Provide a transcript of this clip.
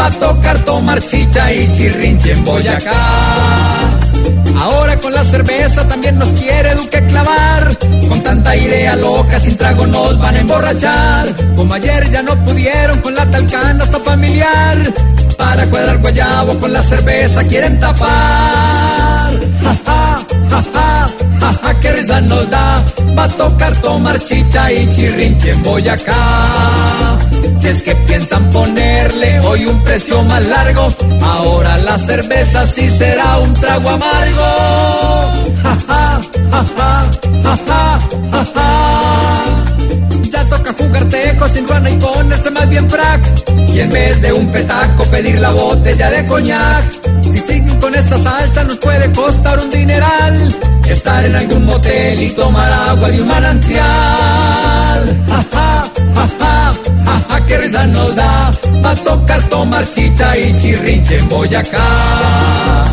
a tocar tomar chicha y chirrinche en Boyacá. Ahora con la cerveza también nos quiere Duque clavar. Con tanta idea loca, sin trago nos van a emborrachar. Como ayer ya no pudieron con la talcana hasta familiar. Para cuadrar guayabo con la cerveza quieren tapar. Ja, ja, ja, ja, ja, ja, que risa nos da. Va a tocar tomar chicha y chirrinche en Boyacá. Si es que piensan ponerle hoy un precio más largo, ahora la cerveza sí será un trago amargo. Ja, ja, ja. Ya toca jugar tejo sin ruana y ponerse más bien frac. Y en vez de un petaco pedir la botella de coñac. Si siguen con esa salsa nos puede costar un dineral. Estar en algún motel y tomar agua de un manantial. Ja, tocar tomar chicha y chirrinche en Boyacá.